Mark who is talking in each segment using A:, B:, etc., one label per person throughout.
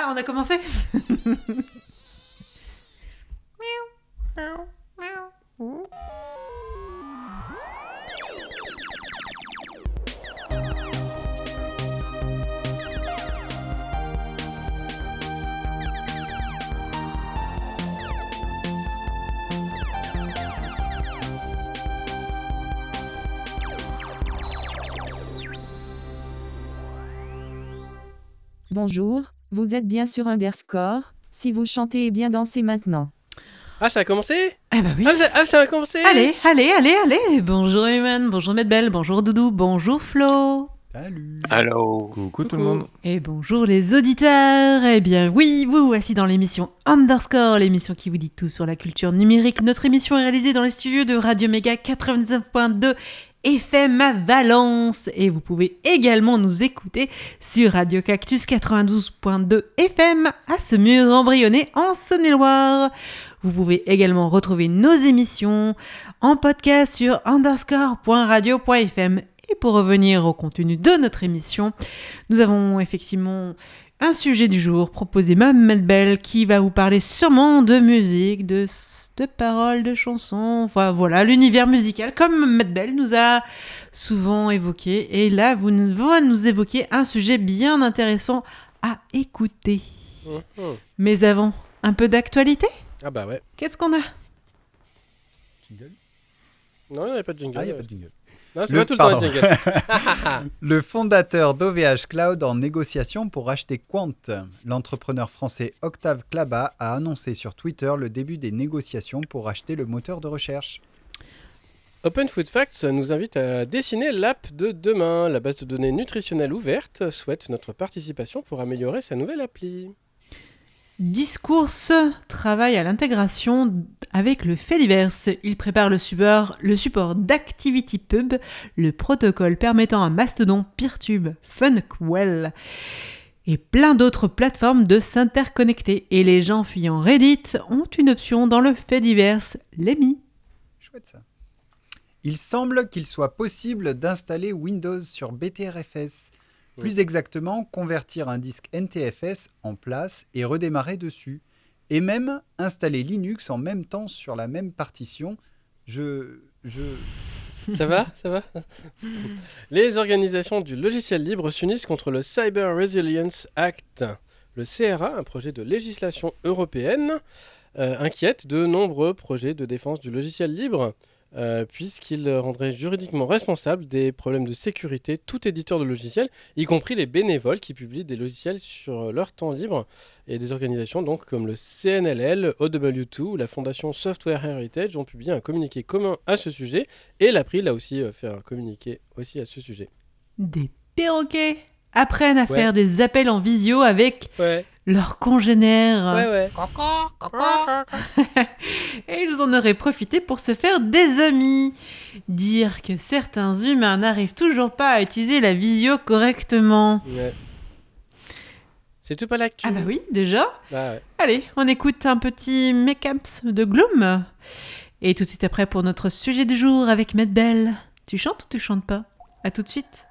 A: Ah, on a commencé.
B: Bonjour, vous êtes bien sur Underscore. Si vous chantez et bien dansez maintenant.
C: Ah, ça a commencé?
A: Ah bah oui.
C: ah, ça, ah, ça a commencé?
A: Allez, allez, allez, allez Bonjour Human, bonjour Medbel, bonjour Doudou, bonjour Flo
D: Salut.
E: Allô
D: Coucou tout le monde.
A: Et bonjour les auditeurs Eh bien oui, vous voici dans l'émission Underscore, l'émission qui vous dit tout sur la culture numérique. Notre émission est réalisée dans les studios de Radio Méga 99.2 FM à Valence. Et vous pouvez également nous écouter sur Radio Cactus 92.2 FM à Semur embryonné en Saône-et-Loire. Vous pouvez également retrouver nos émissions en podcast sur underscore.radio.fm. Et pour revenir au contenu de notre émission, nous avons effectivement un sujet du jour proposé Mme Melbel qui va vous parler sûrement de musique, de, de paroles, de chansons, enfin voilà, l'univers musical comme Melbel nous a souvent évoqué. Et là, vous nous- va nous évoquer un sujet bien intéressant à écouter.
C: Mhm.
A: Mais avant, un peu d'actualité?
C: Ah bah ouais.
A: Qu'est-ce qu'on a?
D: Jingle?
C: Non, il n'y a pas de jingle.
D: Ah, il n'y a pas de jingle.
C: Non, c'est
D: Le-
C: pas tout le
D: pardon. Le fondateur d'OVH Cloud en négociation pour acheter Quant. L'entrepreneur français Octave Klaba a annoncé sur Twitter le début des négociations pour acheter le moteur de recherche.
C: Open Food Facts nous invite à dessiner l'app de demain. La base de données nutritionnelle ouverte souhaite notre participation pour améliorer sa nouvelle appli.
A: Discours travaille à l'intégration avec le Fediverse. Il prépare le support, le support d'ActivityPub, le protocole permettant à Mastodon, Peertube, Funkwell et plein d'autres plateformes de s'interconnecter. Et les gens fuyant Reddit ont une option dans le Fediverse, l'EMI.
D: Chouette ça. Il semble qu'il soit possible d'installer Windows sur BTRFS. Plus exactement, convertir un disque NTFS en place et redémarrer dessus. Et même installer Linux en même temps sur la même partition. Je. Je.
C: Ça va Ça va? Les organisations du logiciel libre s'unissent contre le Cyber Resilience Act. Le CRA, un projet de législation européenne, euh, inquiète de nombreux projets de défense du logiciel libre, euh, puisqu'il rendrait juridiquement responsable des problèmes de sécurité tout éditeur de logiciels, y compris les bénévoles qui publient des logiciels sur leur temps libre, et des organisations donc comme le CNLL, OW2 ou la fondation Software Heritage ont publié un communiqué commun à ce sujet, et l'April a aussi euh, fait un communiqué aussi à ce sujet.
A: Des perroquets apprennent à
C: Ouais.
A: faire des appels en visio avec
C: Ouais,
A: leurs congénères.
C: ouais, ouais.
A: Et ils en auraient profité pour se faire des amis. Dire que certains humains n'arrivent toujours pas à utiliser la visio correctement.
C: Ouais. C'est tout pas l'actu.
A: Ah bah oui, déjà.
C: Bah ouais.
A: Allez, on écoute un petit make-up de Gloom. Et tout de suite après pour notre sujet du jour avec Medbel. Tu chantes ou tu chantes pas? À tout de suite.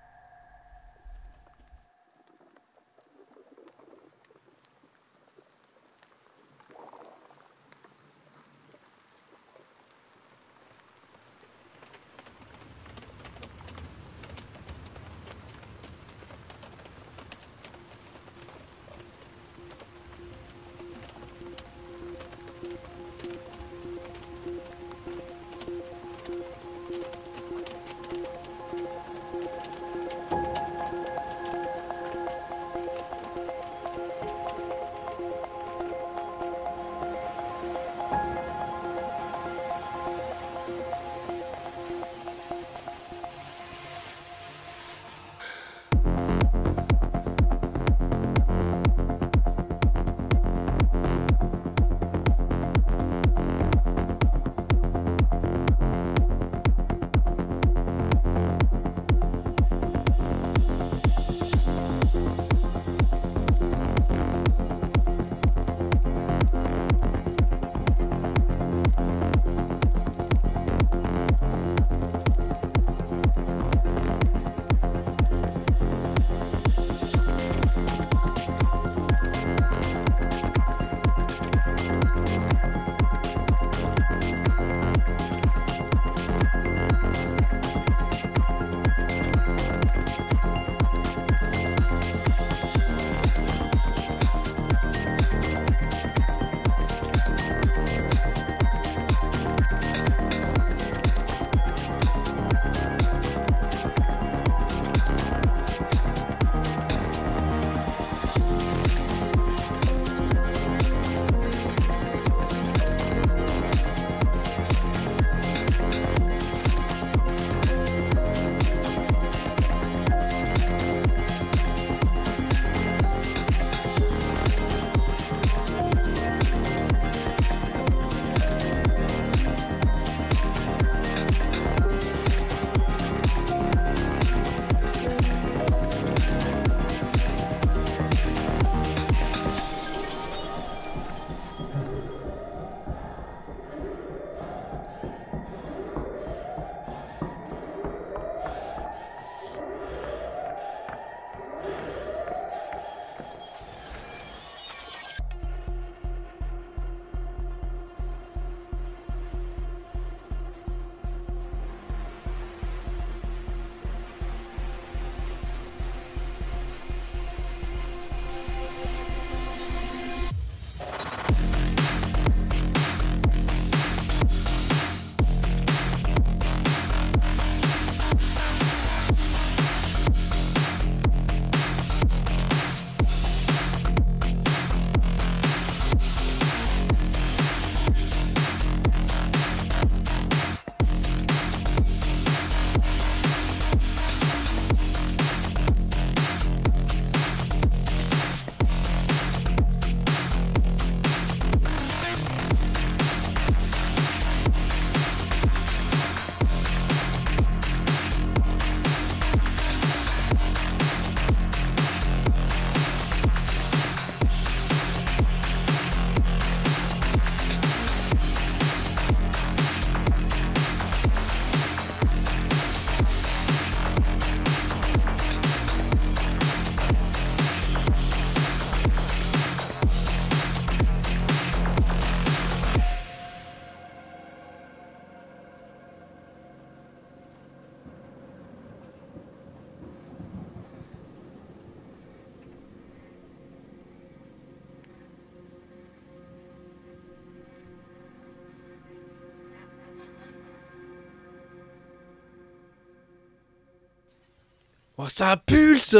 C: Ça pulse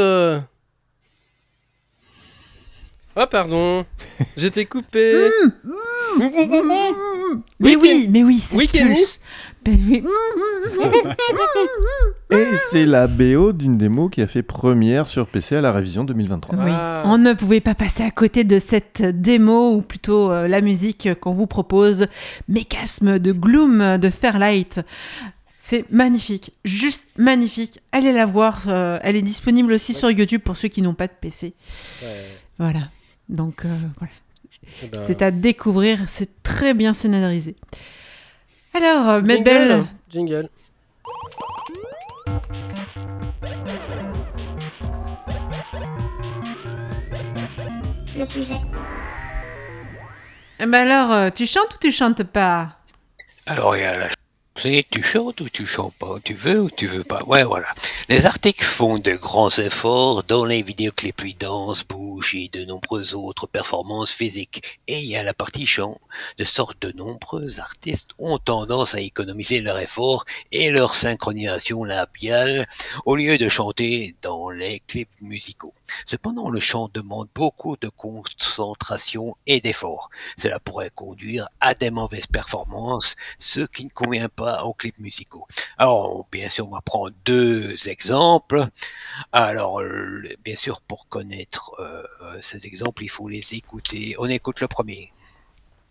C: Oh, pardon. J'étais coupé.
A: Mais oui, mais oui, ça pulse. Ben oui.
E: Et c'est la BO d'une démo qui a fait première sur PC à la révision 2023.
A: Oui,
C: Ah.
A: on ne pouvait pas passer à côté de cette démo, ou plutôt euh, la musique qu'on vous propose, Mécasme de Gloom de Fairlight. C'est magnifique, juste magnifique. Allez la voir, euh, elle est disponible aussi sur YouTube pour ceux qui n'ont pas de PC.
C: Ouais,
A: Voilà, donc euh, voilà.
C: eh ben,
A: c'est à découvrir, c'est très bien scénarisé. Alors, euh, Maître
C: jingle.
A: Belle,
C: Jingle.
F: le sujet.
A: eh ben alors, tu chantes ou tu chantes pas?
G: Alors, il y a la tu chantes ou tu chantes pas, tu veux ou tu veux pas? Ouais, voilà. Les articles font de grands efforts dans les vidéoclips, ils dansent, bougent et de nombreuses autres performances physiques. Et il y a la partie chant, de sorte de nombreux artistes ont tendance à économiser leur effort et leur synchronisation labiale au lieu de chanter dans les clips musicaux. Cependant, le chant demande beaucoup de concentration et d'effort. Cela pourrait conduire à des mauvaises performances ce qui ne convient pas aux clips musicaux. Alors, bien sûr, on va prendre deux exemples. Alors, le- bien sûr, pour connaître euh, ces exemples, il faut les écouter. On écoute le premier.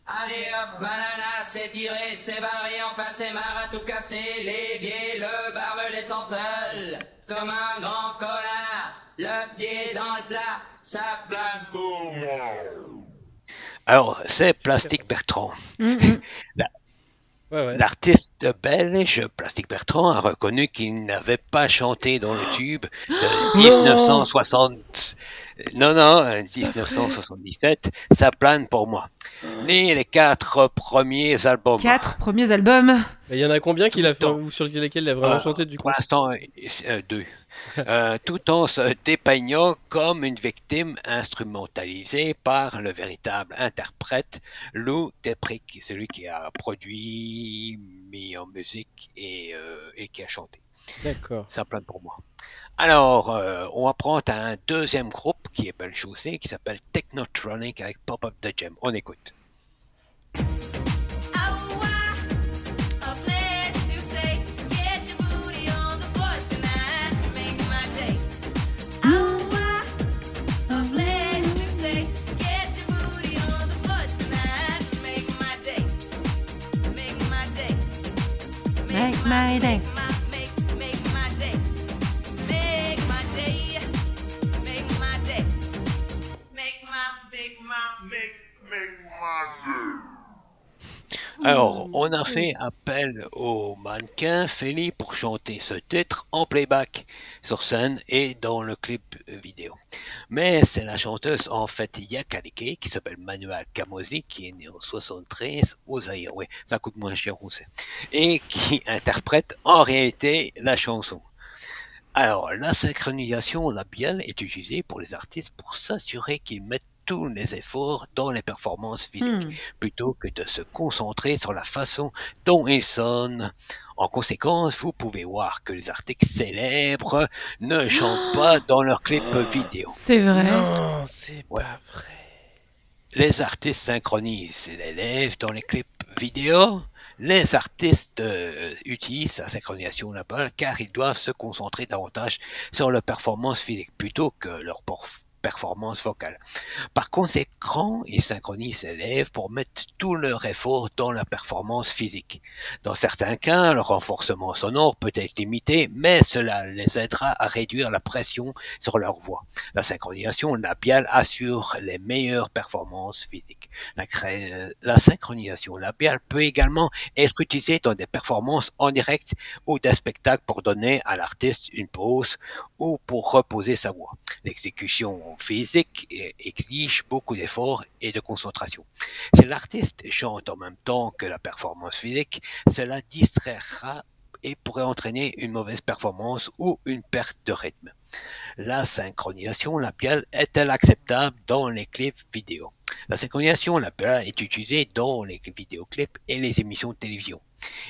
H: Allez hop, banana, c'est tiré, c'est barré, enfin c'est marre à tout casser, l'évier, le barbelé sans seul, comme un grand connard, le pied dans le plat, ça plane pour moi.
G: Alors, c'est Plastique Bertrand.
A: Mhm.
C: Ouais, ouais.
G: L'artiste belge Plastique Bertrand a reconnu qu'il n'avait pas chanté dans le tube de 1960. Non, non, euh, 1977. Ça plane pour moi. Ni les quatre premiers albums.
A: Quatre premiers albums.
C: Il y en a combien qu'il a fait, ou sur lesquels il a vraiment
G: Voilà.
C: chanté du coup?
G: Pour l'instant, euh, euh, deux. Euh, tout en se dépeignant comme une victime instrumentalisée par le véritable interprète Lou Deprick, celui qui a produit, mis en musique et, euh, et qui a chanté.
C: D'accord.
G: Ça plane pour moi. Alors, euh, on va prendre un deuxième groupe qui est belle chaussée, qui s'appelle Technotronic avec Pop-Up the Gem. On écoute. Alors, on a fait appel au mannequin Feli pour chanter ce titre en playback sur scène et dans le clip vidéo. Mais c'est la chanteuse en fait Yakalike qui s'appelle Manuela Kamosi qui est née en 73 au Zaïre. Oui, ça coûte moins cher, on sait. Et qui interprète en réalité la chanson. Alors, la synchronisation labiale est utilisée pour les artistes pour s'assurer qu'ils mettent tous les efforts dans les performances physiques
A: Hmm.
G: plutôt que de se concentrer sur la façon dont ils sonnent. En conséquence, vous pouvez voir que les artistes célèbres ne chantent pas dans leurs clips vidéo.
A: C'est vrai.
C: Non, c'est
G: Ouais.
C: pas vrai.
G: Les artistes synchronisent les lèvres dans les clips vidéo. Les artistes euh, utilisent la synchronisation là-bas car ils doivent se concentrer davantage sur leur performance physique plutôt que leur porf- vocale. Par conséquent, ils synchronisent les lèvres pour mettre tout leur effort dans la performance physique. Dans certains cas, le renforcement sonore peut être limité, mais cela les aidera à réduire la pression sur leur voix. La synchronisation labiale assure les meilleures performances physiques. La synchronisation labiale peut également être utilisée dans des performances en direct ou des spectacles pour donner à l'artiste une pause ou pour reposer sa voix. L'exécution physique exige beaucoup d'efforts et de concentration. Si l'artiste chante en même temps que la performance physique, cela distraira et pourrait entraîner une mauvaise performance ou une perte de rythme. La synchronisation labiale est-elle acceptable dans les clips vidéo? La synchronisation labiale est utilisée dans les vidéoclips et les émissions de télévision.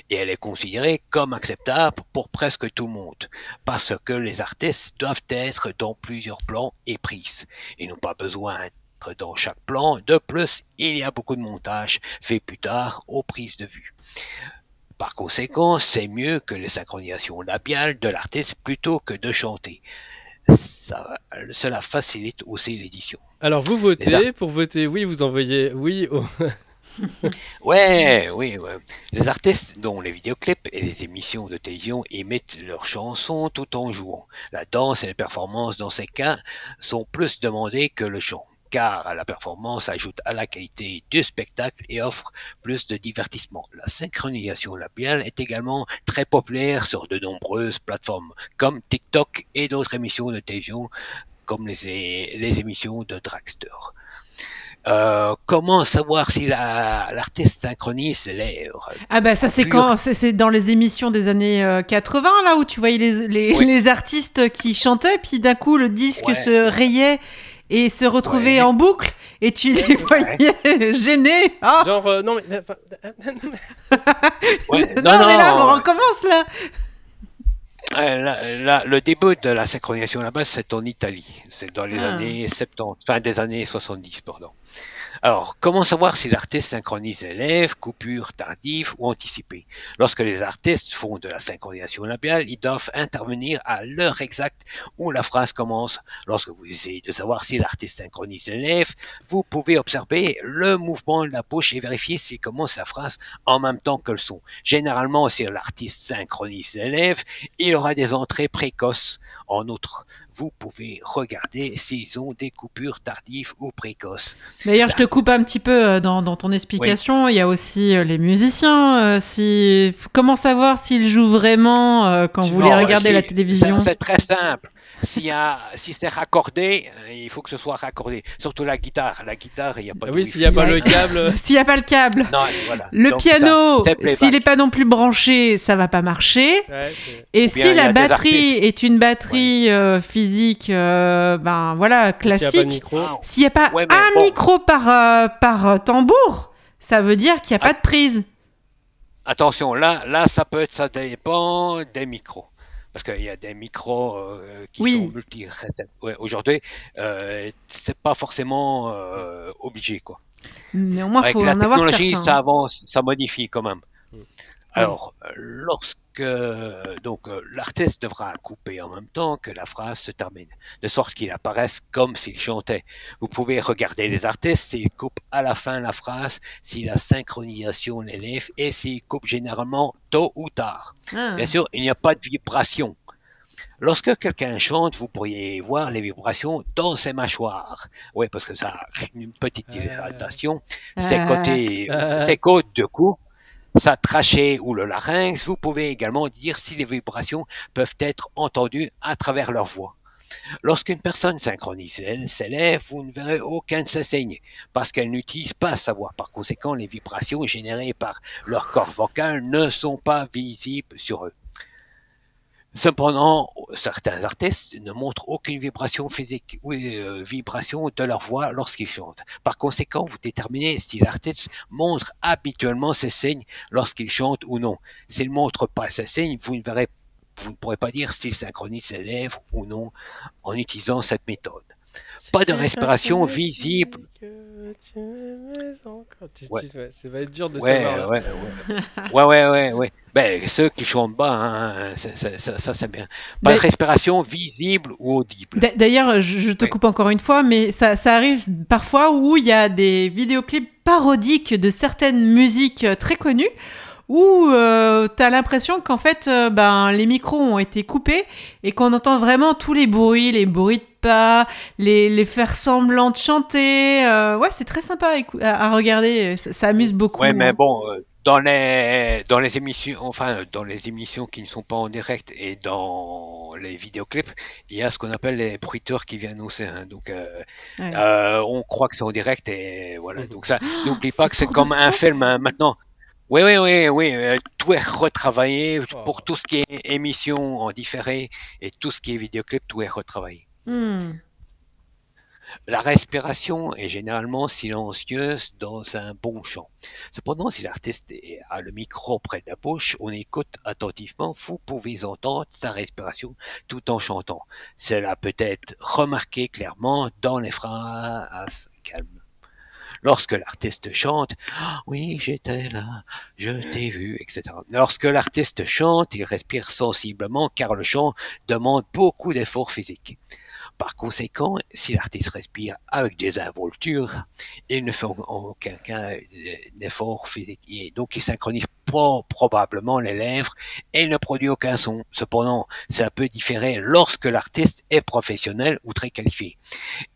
G: Et elle est considérée comme acceptable pour presque tout le monde, parce que les artistes doivent être dans plusieurs plans et prises, et n'ont pas besoin d'être dans chaque plan. De plus, il y a beaucoup de montage fait plus tard aux prises de vue. Par conséquent, c'est mieux que les synchronisations labiales de l'artiste plutôt que de chanter. Ça, cela facilite aussi l'édition.
C: Alors vous votez, pour voter oui, vous envoyez oui au...
G: Ouais, oui, ouais. Les artistes dont les vidéoclips et les émissions de télévision émettent leurs chansons tout en jouant. La danse et les performances dans ces cas sont plus demandées que le chant, car la performance ajoute à la qualité du spectacle et offre plus de divertissement. La synchronisation labiale est également très populaire sur de nombreuses plateformes, comme TikTok et d'autres émissions de télévision, comme les émissions de Dragster. Euh, comment savoir si la- l'artiste synchronise les lèvres?
A: Ah bah ça c'est quand c'est c'est dans les émissions des années euh, 80 là où tu voyais les, les,
G: Oui.
A: les artistes qui chantaient puis d'un coup le disque
G: Ouais.
A: se rayait et se retrouvait
G: Ouais.
A: en boucle et tu les voyais gênés. Ah
C: Genre, euh, non mais... enfin,
G: Ouais,
A: non, mais là on recommence là.
G: Euh, là- là, le début de la synchronisation là-bas, c'est en Italie. C'est dans les
A: Ah.
G: années 70, fin des années 70, pardon. Alors, comment savoir si l'artiste synchronise les lèvres, coupure tardive ou anticipée Lorsque les artistes font de la synchronisation labiale, ils doivent intervenir à l'heure exacte où la phrase commence. Lorsque vous essayez de savoir si l'artiste synchronise les lèvres, vous pouvez observer le mouvement de la bouche et vérifier s'il commence la phrase en même temps que le son. Généralement, si l'artiste synchronise les lèvres, il aura des entrées précoces. En outre, vous pouvez regarder s'ils ont des coupures tardives ou précoces.
A: D'ailleurs, je te coupe un petit peu euh, dans, dans ton explication. Il y a aussi euh, les musiciens. euh, si... Comment savoir s'ils jouent vraiment quand
C: Tu
A: vous les regardez à la
G: Si-
A: télévision
G: C'est très simple. A, si c'est raccordé, il faut que ce soit raccordé. Surtout la guitare. La guitare, il n'y a pas
C: Ah
G: de
C: oui, s'il n'y a pas le câble...
A: S'il n'y a pas le câble.
G: Non, voilà.
A: Le
G: Donc,
A: piano, s'il n'est pas non plus branché, ça va pas marcher.
C: Ouais,
A: Et
G: Ou
A: si la batterie est une batterie euh, physique, euh, ben voilà,
C: S'il n'y a pas de
A: classique.
C: micro...
A: S'il n'y a pas
G: Ouais, mais
A: un
G: bon.
A: micro par, euh, par euh, tambour, ça veut dire qu'il n'y a pas de prise.
G: Attention, là, là, ça peut être, ça dépend des micros. Parce qu'il y a des micros euh, qui
A: Oui.
G: sont multi ouais, Aujourd'hui, euh, c'est pas forcément euh, obligé, quoi.
A: Néanmoins, il
G: Avec
A: faut
G: la
A: en avoir
G: technologie,
A: certains.
G: ça avance, ça modifie quand même.
C: Mm.
G: Alors, euh, donc euh, l'artiste devra couper en même temps que la phrase se termine, de sorte qu'il apparaisse comme s'il chantait. Vous pouvez regarder les artistes s'ils coupent à la fin la phrase, si la synchronisation l'élève et s'ils coupent généralement tôt ou tard.
A: Ah.
G: Bien sûr, il n'y a pas de vibration. Lorsque quelqu'un chante, vous pourriez voir les vibrations dans ses mâchoires. Oui, parce que ça a une petite
C: Euh.
G: dilatation. Ses
A: Ah.
G: côtés,
C: Euh.
G: ses côtes de cou, sa trachée ou le larynx. Vous pouvez également dire si les vibrations peuvent être entendues à travers leur voix. Lorsqu'une personne synchronise lèvres, vous ne verrez aucun de ses parce qu'elle n'utilise pas sa voix. Par conséquent, les vibrations générées par leur corps vocal ne sont pas visibles sur eux. Cependant, certains artistes ne montrent aucune vibration physique ou euh, vibration de leur voix lorsqu'ils chantent. Par conséquent, vous déterminez si l'artiste montre habituellement ses signes lorsqu'il chante ou non. S'il ne montre pas ses signes, vous ne verrez, vous ne pourrez pas dire s'il synchronise ses lèvres ou non en utilisant cette méthode. Pas de respiration visible.
C: Que tu m'aimes encore. Tu-
G: Ouais.
C: Ça va être dur de
G: Ouais,
C: savoir.
G: ouais, ouais. ouais, ouais, ouais, ouais. Ben, ceux qui chantent bas, hein, ça, ça, ça, ça, c'est bien. Pas de respiration visible ou audible.
A: D'a- D'ailleurs, je, je te coupe encore une fois, mais ça, ça arrive parfois où il y a des vidéoclips parodiques de certaines musiques euh, très connues où euh, tu as l'impression qu'en fait, euh, ben, les micros ont été coupés et qu'on entend vraiment tous les bruits, les bruits de pas, les, les faire semblant de chanter. euh, ouais, c'est très sympa à, regarder, ça, ça amuse beaucoup.
G: Ouais, mais bon, euh, dans les dans les émissions, enfin dans les émissions qui ne sont pas en direct et dans les vidéoclips, il y a ce qu'on appelle les bruiteurs qui viennent aussi. hein. donc, euh,
A: Ouais.
G: euh, on croit que c'est en direct et voilà.
C: Mhm.
G: Donc ça, n'oublie pas que c'est comme un film hein, maintenant. Oui, oui, oui, oui. euh, tout est retravaillé
C: Oh.
G: pour tout ce qui est émission en différé et tout ce qui est vidéoclip, tout est retravaillé.
A: Hmm.
G: La respiration est généralement silencieuse dans un bon chant. Cependant, si l'artiste a le micro près de la bouche, on écoute attentivement, vous pouvez entendre sa respiration tout en chantant. Cela peut être remarqué clairement dans les phrases calmes. Lorsque l'artiste chante, oui, j'étais là, je t'ai vu, etc. Lorsque l'artiste chante, il respire sensiblement car le chant demande beaucoup d'efforts physiques. Par conséquent, si l'artiste respire avec des involtures, il ne fait aucun cas d'effort physique. Et donc, il synchronise pas probablement les lèvres et ne produit aucun son. Cependant, ça peut différer lorsque l'artiste est professionnel ou très qualifié.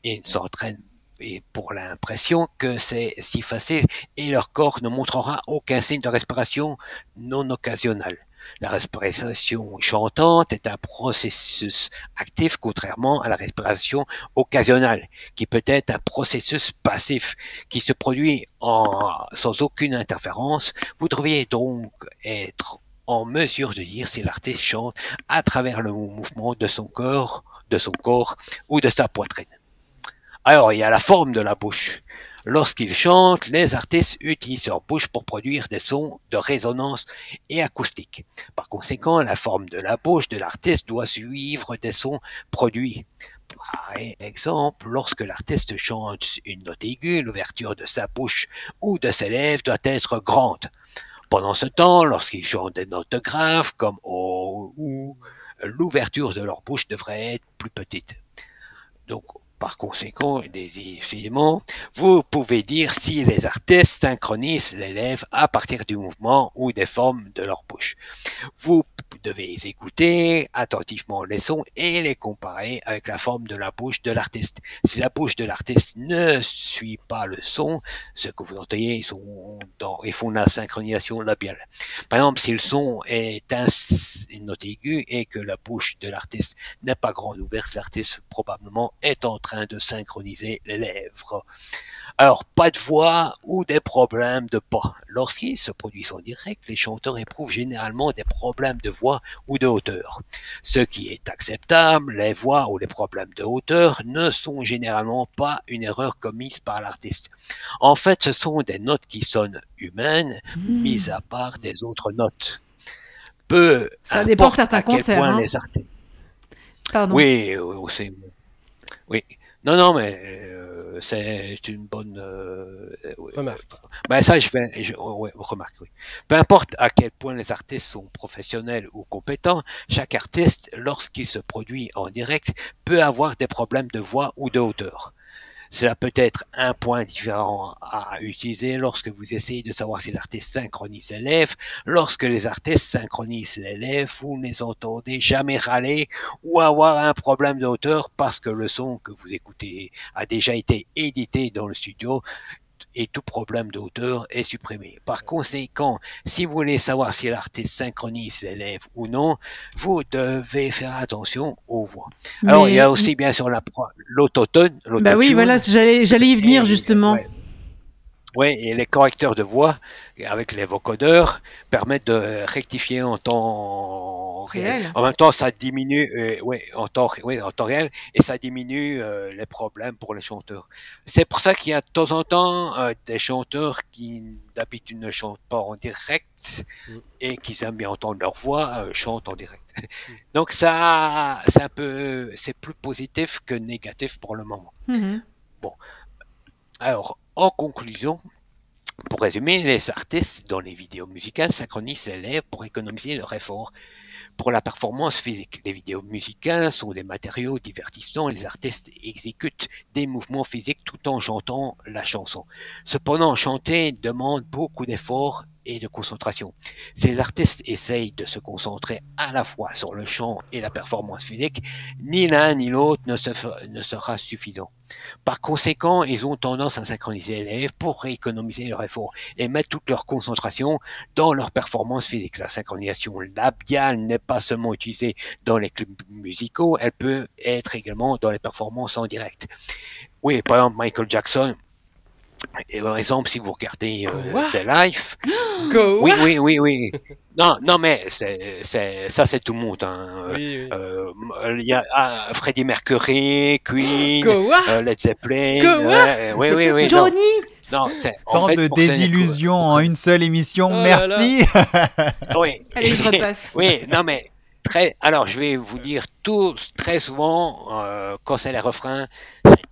G: Il s'entraîne et pour l'impression que c'est si facile et leur corps ne montrera aucun signe de respiration non occasionnel. La respiration chantante est un processus actif contrairement à la respiration occasionnelle, qui peut être un processus passif qui se produit sans aucune interférence. Vous devriez donc être en mesure de dire si l'artiste chante à travers le mouvement de son corps, de son corps ou de sa poitrine. Alors, il y a la forme de la bouche. Lorsqu'ils chantent, les artistes utilisent leur bouche pour produire des sons de résonance et acoustique. Par conséquent, la forme de la bouche de l'artiste doit suivre des sons produits. Par exemple, lorsque l'artiste chante une note aiguë, l'ouverture de sa bouche ou de ses lèvres doit être grande. Pendant ce temps, lorsqu'ils chantent des notes graves comme O ou l'ouverture de leur bouche devrait être plus petite. Donc, par conséquent, décidément, vous pouvez dire si les artistes synchronisent les lèvres à partir du mouvement ou des formes de leur bouche. Vous devez écouter attentivement les sons et les comparer avec la forme de la bouche de l'artiste. Si la bouche de l'artiste ne suit pas le son, ce que vous entendez, ils, sont font la synchronisation labiale. Par exemple, si le son est un, une note aiguë et que la bouche de l'artiste n'est pas grande ouverte, l'artiste probablement est en train de synchroniser les lèvres. Alors, pas de voix ou des problèmes de pas. Lorsqu'ils se produisent en direct, les chanteurs éprouvent généralement des problèmes de voix ou de hauteur. Ce qui est acceptable, les voix ou les problèmes de hauteur ne sont généralement pas une erreur commise par l'artiste. En fait, ce sont des notes qui sonnent humaines,
A: Mmh.
G: mises à part des autres notes. Peu
A: Ça dépend certains
G: à quel
A: concerts,
G: point
A: hein.
G: les artistes
A: Pardon.
G: oui, oui, c'est- oui. Non, non, mais euh, c'est une bonne euh, oui.
C: Remarque.
G: Ben ça, je vais, je, ouais, remarque, oui. Peu importe à quel point les artistes sont professionnels ou compétents, chaque artiste, lorsqu'il se produit en direct, peut avoir des problèmes de voix ou de hauteur. Cela peut être un point différent à utiliser lorsque vous essayez de savoir si l'artiste synchronise lèvres. Lorsque les artistes synchronisent les lèvres, vous ne les entendez jamais râler ou avoir un problème de hauteur parce que le son que vous écoutez a déjà été édité dans le studio et tout problème de hauteur est supprimé. Par conséquent, si vous voulez savoir si l'artiste synchronise les lèvres ou non, vous devez faire attention aux voix. Alors,
A: Mais-
G: il y a aussi bien sûr la l'autotone.
A: Bah oui, voilà, j'allais j'allais y venir
G: Et-
A: justement.
G: ouais. Ouais, et les correcteurs de voix avec les vocodeurs permettent de rectifier en temps réel.
A: Réel.
G: En même temps, ça diminue, euh, ouais, en temps, ouais, en temps réel, et ça diminue euh, les problèmes pour les chanteurs. C'est pour ça qu'il y a de temps en temps euh, des chanteurs qui d'habitude ne chantent pas en direct
C: Mm.
G: et qui aiment bien entendre leur voix euh, chantent en direct. Donc ça, c'est un peu, c'est plus positif que négatif pour le moment.
A: Mhm.
G: Alors, en conclusion, pour résumer, les artistes dans les vidéos musicales synchronisent les lèvres pour économiser leur effort pour la performance physique. Les vidéos musicales sont des matériaux divertissants et les artistes exécutent des mouvements physiques tout en chantant la chanson. Cependant, chanter demande beaucoup d'efforts et de concentration. Ces artistes essayent de se concentrer à la fois sur le chant et la performance physique. Ni l'un ni l'autre ne, ne sera suffisant. Par conséquent, ils ont tendance à synchroniser les lèvres pour économiser leur effort et mettre toute leur concentration dans leur performance physique. La synchronisation labiale n'est pas seulement utilisée dans les clubs musicaux, elle peut être également dans les performances en direct. Oui, par exemple, Michael Jackson et par exemple, si vous regardez euh,
C: Quoi?
G: The Life,
C: Go
G: oui, oui, oui, oui. Non, non, mais c'est, c'est, ça, c'est tout le monde. Hein.
C: Oui, oui.
G: Euh, Il y a ah, Freddie Mercury, Queen, euh, Led Zeppelin.
C: Go
G: ouais, oui, oui, oui. non,
A: Johnny?
G: Non, c'est- en
D: Tant
G: fait,
D: de désillusions en une seule émission.
C: Oh là
D: Merci.
G: Oui.
A: Allez, je repasse.
G: Oui, non mais très. Alors je vais vous dire tout très souvent euh, quand c'est les refrains,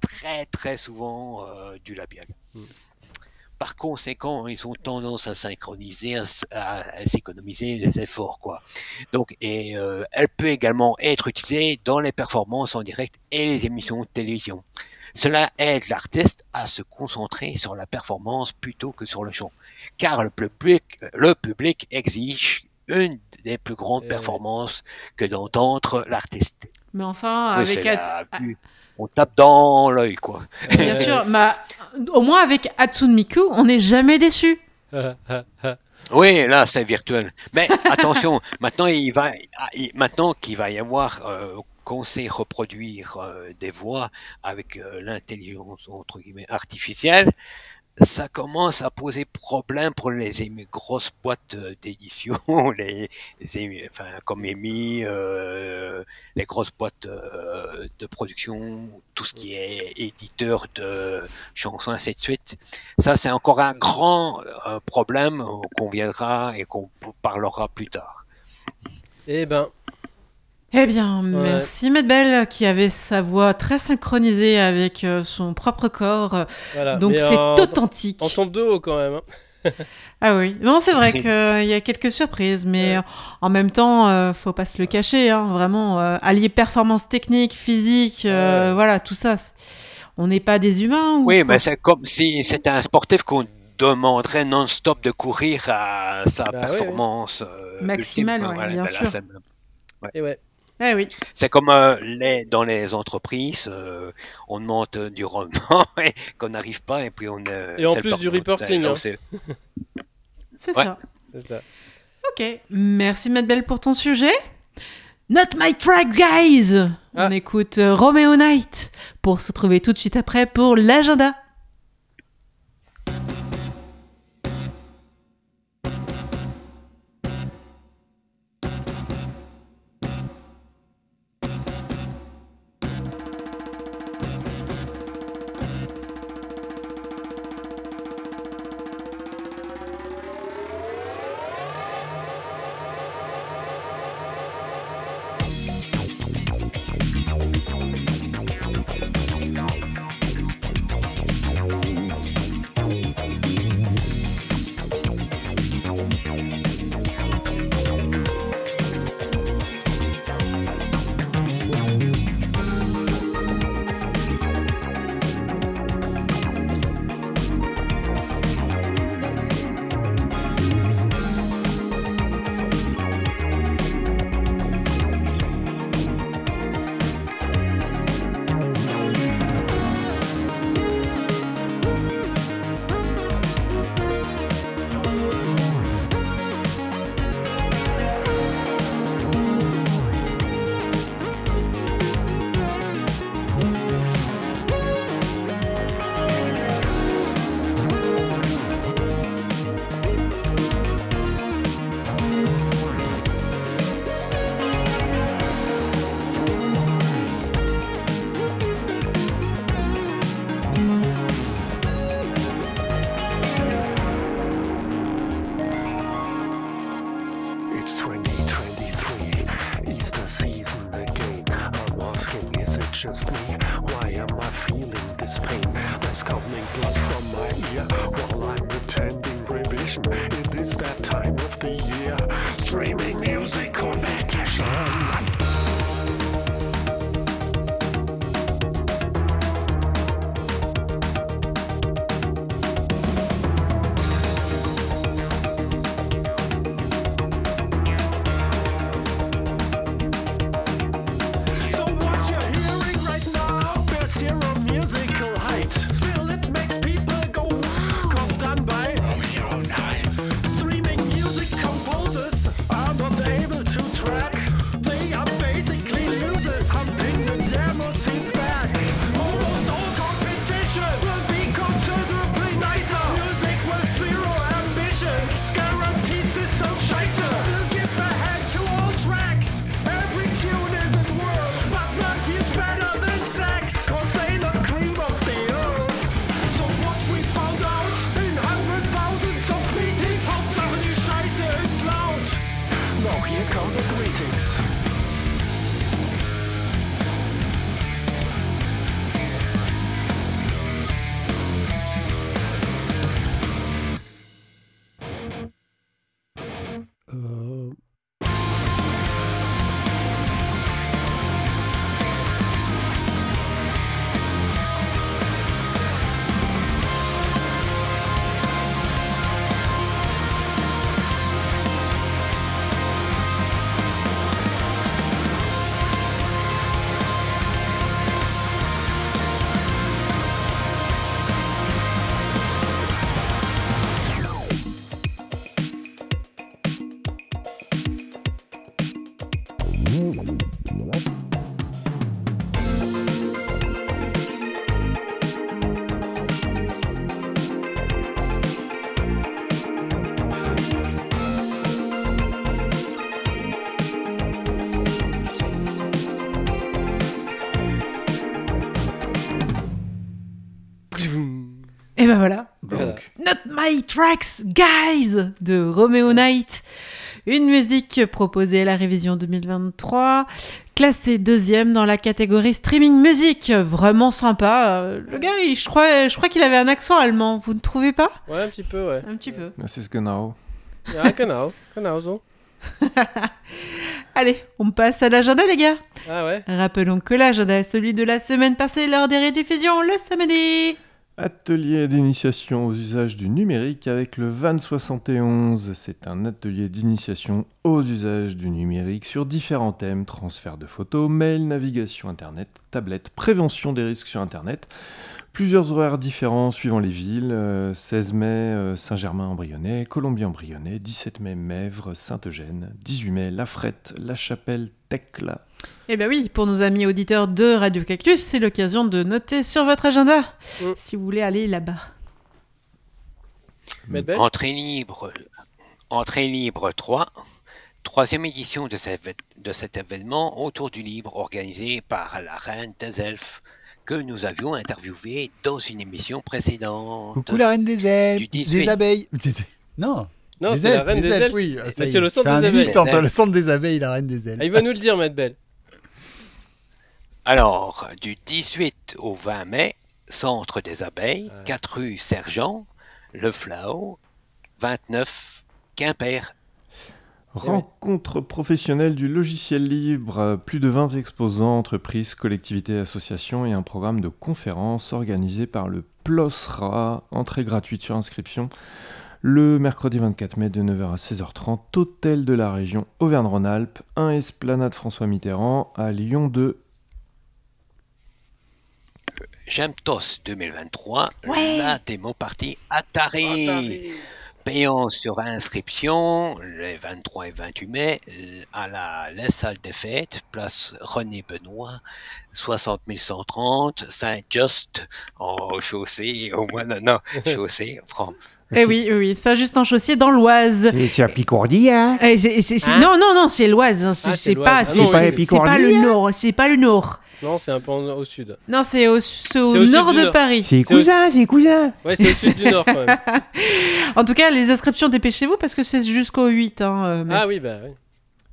G: très très souvent euh, du labial.
C: Mm.
G: Par conséquent, ils ont tendance à synchroniser, à, s- à- à s'économiser les efforts, quoi. Donc, et euh, elle peut également être utilisée dans les performances en direct et les émissions de télévision. Cela aide l'artiste à se concentrer sur la performance plutôt que sur le chant, car le public, le public exige une des plus grandes
C: Eh
G: performances que d'entendre l'artiste.
A: Mais enfin,
G: Oui,
A: avec
G: la On tape dans l'œil, quoi.
A: bien sûr, bah, au moins avec Hatsune Miku, on n'est jamais déçu.
G: Oui, là, c'est virtuel. Mais attention, maintenant, il va, il- maintenant qu'il va y avoir, euh, qu'on sait reproduire euh, des voix avec euh, l'intelligence entre guillemets artificielle, ça commence à poser problème pour les grosses boîtes euh, d'édition, les, enfin, comme EMI, euh, les grosses boîtes euh, de production, tout ce qui est éditeur de chansons, ainsi de suite. Ça, c'est encore un grand euh, problème qu'on viendra et qu'on parlera plus tard.
C: Eh ben,
A: Eh bien,
C: Ouais.
A: merci Medbel qui avait sa voix très synchronisée avec euh, son propre corps.
C: voilà.
A: Donc c'est
C: en-
A: authentique.
C: En tombe de haut quand même. hein.
A: Ah oui, non, c'est vrai qu'il y a quelques surprises, mais en même temps, euh, faut pas se le cacher, hein, vraiment, euh, allier performance technique, physique, euh,
C: Ouais.
A: voilà, tout ça. On n'est pas des humains ou
G: Oui,
A: quoi?
G: mais c'est comme si c'était un sportif qu'on demanderait non-stop de courir à sa
C: Bah
G: performance euh,
A: Maximale,
G: ultime,
A: ouais, bien
G: la
A: sûr.
G: scène.
C: Et ouais.
A: Eh oui.
G: C'est comme euh, les, dans les entreprises, euh, on demande euh, du rendement et qu'on n'arrive pas et puis on. euh,
C: Et en plus du reporting,
G: C'est-
C: hein.
G: c'est-
A: C'est
G: Ouais.
A: ça. Ok, merci Medbel pour ton sujet. Not my track, guys
C: Ah.
A: On écoute euh, Romeo Night pour se retrouver tout de suite après pour l'agenda.
I: Et ben
C: voilà.
E: Donc.
A: Not My Tracks, Guys de Romeo Knight. Une musique proposée à la révision 2023, classée deuxième dans la catégorie streaming musique. Vraiment sympa. Euh, Le gars, il- je crois, je crois qu'il avait un accent allemand. Vous ne trouvez pas?
C: Ouais, un petit peu, ouais.
A: Un petit peu.
E: das ist genau.
C: Ja, genau. Genau so.
A: Allez, on passe à l'agenda, les gars.
C: Ah ouais
A: Rappelons que l'agenda est celui de la semaine passée lors des rediffusions le samedi.
E: Atelier d'initiation aux usages du numérique avec le VAN 71. C'est un atelier d'initiation aux usages du numérique sur différents thèmes transfert de photos, mail, navigation Internet, tablette, prévention des risques sur Internet. Plusieurs horaires différents suivant les villes. euh, 16 mai, euh, Saint-Germain-en-Brionnais, Colombier-en-Brionnais, 17 mai, Mèvres, Sainte-Eugène, 18 mai, La Frette, La Chapelle, Tecla.
A: Eh ben oui, pour nos amis auditeurs de Radio Cactus, c'est l'occasion de noter sur votre agenda
C: Mm.
A: si vous voulez aller là-bas.
C: Medbel
G: Entrée libre, entrée libre 3, troisième édition de, cet évét- de cet événement autour du livre organisé par la Reine des Elfes que nous avions interviewé dans une émission précédente.
D: Coucou la reine des elfes,
G: Du 18.
D: des abeilles. Non,
C: Non,
D: des
C: c'est la reine
D: des
C: des
D: elfes, oui.
C: C'est le centre des
D: mix
C: abeilles.
D: entre le centre des abeilles et la reine des elfes.
C: Ah, il va nous le dire, Medbel.
G: Alors, du 18 au 20 mai, Centre des Abeilles,
C: Ouais.
G: 4 rue Sergent, Le Flau, 29, Quimper.
E: Rencontre professionnelle du logiciel libre, euh, plus de 20 exposants, entreprises, collectivités, associations et un programme de conférences organisé par le PLOSRA, entrée gratuite sur inscription, le mercredi 24 mai de 9h à 16h30, hôtel de la région Auvergne-Rhône-Alpes, 1 Esplanade François Mitterrand à Lyon 2.
G: Gemtos 2023,
A: Ouais.
G: la démo partie Atari. Payant sur inscription les 23 et 28 mai à la, la salle des fêtes, place René Benoît, 60 130, Saint-Just, en chaussée, au moins, non, non, chaussée, France.
A: Eh oui, oui, ça juste en chaussier dans l'Oise.
J: C'est à Picourdi, hein
A: Eh,
C: Hein
A: non, non, non, c'est l'Oise. hein, C'est
C: Ah, c'est
A: pas,
C: Ah non, oui.
A: pas le
J: hein
A: nord. C'est pas le nord.
C: Non, c'est un peu en- au sud.
A: Non, c'est au, nord de
C: nord.
A: Paris.
J: C'est cousin, c'est cousin
C: Ouais, c'est au sud du nord quand même.
A: En tout cas, les inscriptions, dépêchez-vous parce que c'est jusqu'au 8. Hein, euh, mais-
C: Ah oui, bah oui.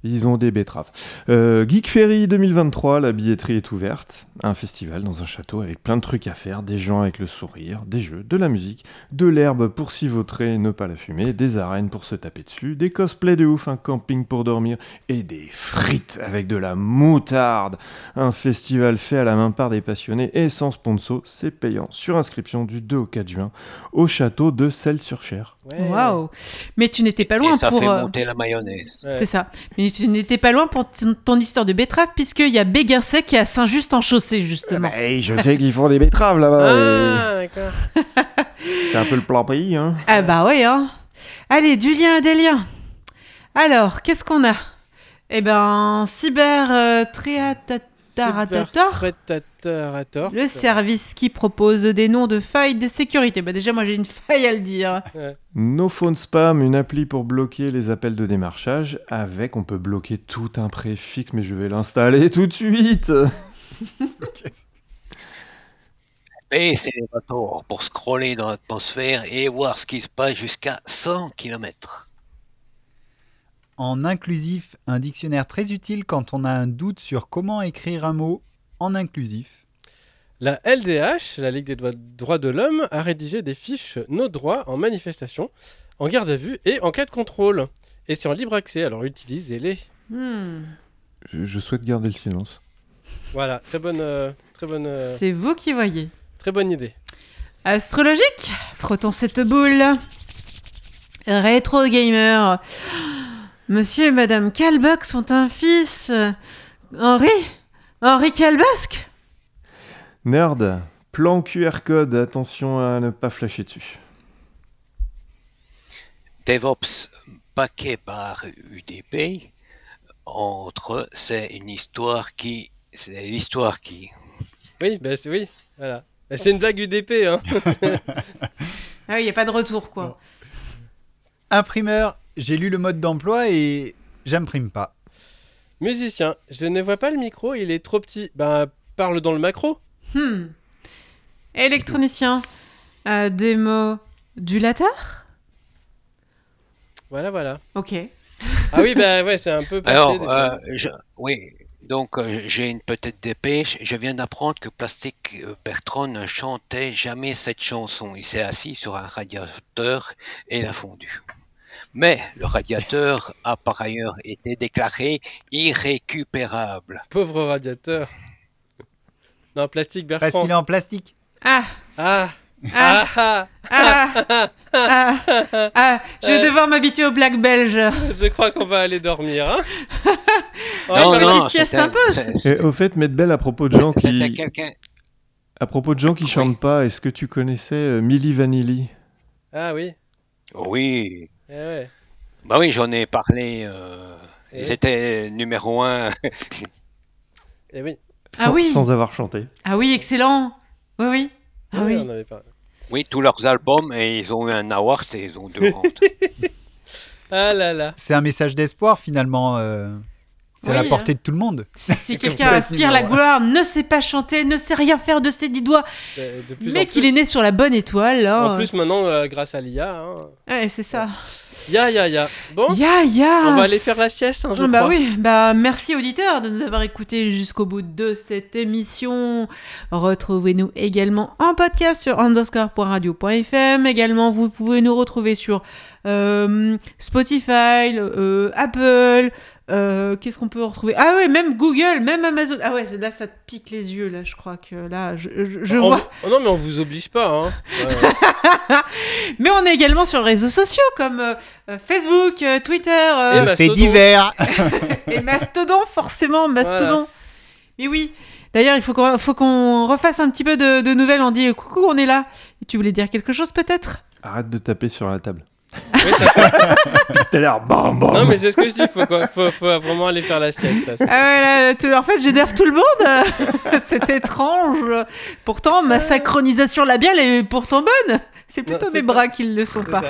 E: Ils ont des betteraves. Euh, Geek Ferry 2023, la billetterie est ouverte. Un festival dans un château avec plein de trucs à faire, des gens avec le sourire, des jeux, de la musique, de l'herbe pour s'y vautrer et ne pas la fumer, des arènes pour se taper dessus, des cosplays de ouf, un camping pour dormir et des frites avec de la moutarde. Un festival fait à la main par des passionnés et sans sponsor, c'est payant. Sur inscription du 2 au 4 juin au château de Celles-sur-Cher.
C: Ouais.
A: Waouh. Mais tu n'étais pas loin
G: Et ça
A: pour.
G: fait
A: euh,
G: monter la mayonnaise.
C: Ouais.
A: C'est ça. Mais tu n'étais pas loin pour ton, histoire de betterave, puisqu'il y a Béguincet qui est à Saint-Just-en-Chaussée, justement.
E: Hey, je sais qu'ils font des betteraves là-bas.
C: Ah,
E: et C'est un peu le plan pays, hein.
A: Ah bah oui, hein. Allez, du lien et des liens. Alors, qu'est-ce qu'on a? Eh ben, cyber euh,
C: Superprétatarator.
A: Le service qui propose des noms de failles de sécurité. Bah déjà, moi j'ai une faille à le dire.
E: No Phone Spam, une appli pour bloquer les appels de démarchage. Avec, on peut bloquer tout un préfixe, mais je vais l'installer tout de suite.
G: Et c'est les retours pour scroller dans l'atmosphère et voir ce qui se passe jusqu'à 100 km.
D: En inclusif, un dictionnaire très utile quand on a un doute sur comment écrire un mot en inclusif.
C: La LDH, la Ligue des droits- de l'homme, a rédigé des fiches Nos droits en manifestation, en garde à vue et en cas de contrôle. Et c'est en libre accès, alors utilisez-les.
A: Hmm.
E: Je, je souhaite garder le silence.
C: Voilà, très bonne, euh, très bonne, euh,
A: C'est vous qui voyez.
C: très bonne idée.
A: Astrologique, frottons cette boule. Rétro gamer. Monsieur et Madame Kalbach sont un fils. euh, Henri Henri Kalbasque
E: Nerd, plan QR code, attention à ne pas flasher dessus.
G: DevOps paquet par UDP. Entre, c'est une histoire qui. C'est l'histoire qui.
C: Oui, bah c'est oui, voilà. Bah, c'est une blague UDP, hein.
A: Ah oui, il n'y a pas de retour, quoi.
D: Imprimeur, j'ai lu le mode d'emploi et j'imprime pas.
C: Musicien, je ne vois pas le micro, il est trop petit. Bah, parle dans le macro.
A: Hmm. Électronicien. Euh, démo Du lateur
C: Voilà, voilà.
A: Ok.
C: Ah oui, bah ouais, c'est un peu passé.
G: Alors, euh, je- oui, donc euh, j'ai une petite dépêche. Je viens d'apprendre que Plastic euh, Bertrand ne chantait jamais cette chanson. Il s'est assis sur un radiateur et il a fondu. Mais le radiateur a par ailleurs été déclaré irrécupérable.
C: Pauvre radiateur. Non, plastique Bertrand.
D: Parce qu'il est en plastique.
A: Ah
C: Ah
A: Ah
C: ah,
A: Ah Ah Ah Je vais
C: Euh.
A: devoir m'habituer au black belge.
C: Je crois qu'on va aller dormir, hein
A: Ouais,
G: Non,
A: mais
G: non,
A: c'est-
E: Et au fait, Medbel, à propos de gens qui, à propos de gens qui chantent pas, est-ce que tu connaissais euh, Milli Vanilli?
C: Ah oui.
G: Oui,
C: Eh ouais.
G: bah oui, j'en ai parlé. euh,
C: Et-
G: Ils étaient numéro un.
C: Eh oui.
A: Ah oui.
E: sans avoir chanté
A: Ah oui, excellent. Oui, oui. Ah
C: Oui,
A: oui.
C: on avait pas.
G: Oui, tous leurs albums et ils ont eu un award et ils ont deux rentes.
C: Ah là là.
D: C'est un message d'espoir finalement. euh, C'est à
A: Oui,
D: la portée de tout le monde.
A: Si, quelqu'un aspire la gloire, ne sait pas chanter, ne sait rien faire de ses dix doigts,
C: en
A: mais qu'il est né sur la bonne étoile, là.
C: En plus, maintenant, euh, grâce à l'IA, hein.
A: Ouais, c'est ça.
C: Ya, ya, ya. Bon,
A: Ya, ya.
C: on va aller faire la sieste, hein, je
A: Ah bah
C: crois.
A: oui, bah merci auditeurs de nous avoir écoutés jusqu'au bout de cette émission. Retrouvez-nous également en podcast sur underscore.radio.fm. Également, vous pouvez nous retrouver sur euh, Spotify, euh, Apple. euh, Qu'est-ce qu'on peut retrouver? Ah ouais, même Google, même Amazon. Ah ouais, là ça te pique les yeux là. Je crois que là, je, je- je
C: On-
A: vois.
C: oh non, mais on vous oblige pas, hein.
A: Mais on est également sur les réseaux sociaux comme Facebook, euh, Twitter. euh,
C: Et
D: fait
C: Mastodon.
D: divers.
A: Et Mastodon, forcément, Mastodon. Mais oui. D'ailleurs, il faut qu'on faut qu'on refasse un petit peu de, de nouvelles. On dit coucou, on est là. Et tu voulais dire quelque chose peut-être?
E: Arrête de taper sur la table.
C: Oui,
E: T'as l'air bam bam
C: Non, mais c'est ce que je dis, faut, quoi- faut, faut vraiment aller faire la sieste. Là.
A: ah ouais, là, tout- En fait, j'énerve tout le monde. C'est étrange. Pourtant, ma synchronisation labiale est pourtant bonne. C'est plutôt
C: Non,
A: mes bras qui le sont
C: C'est
A: pas.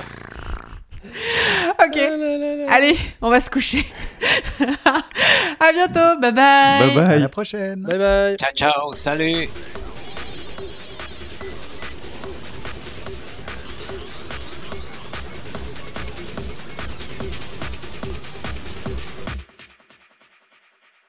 A: Ok.
C: Là là là.
A: Allez, on va se coucher. à bientôt. Bye bye.
E: Bye
D: À
E: bye.
D: la prochaine.
C: Bye bye.
G: ciao, ciao, salut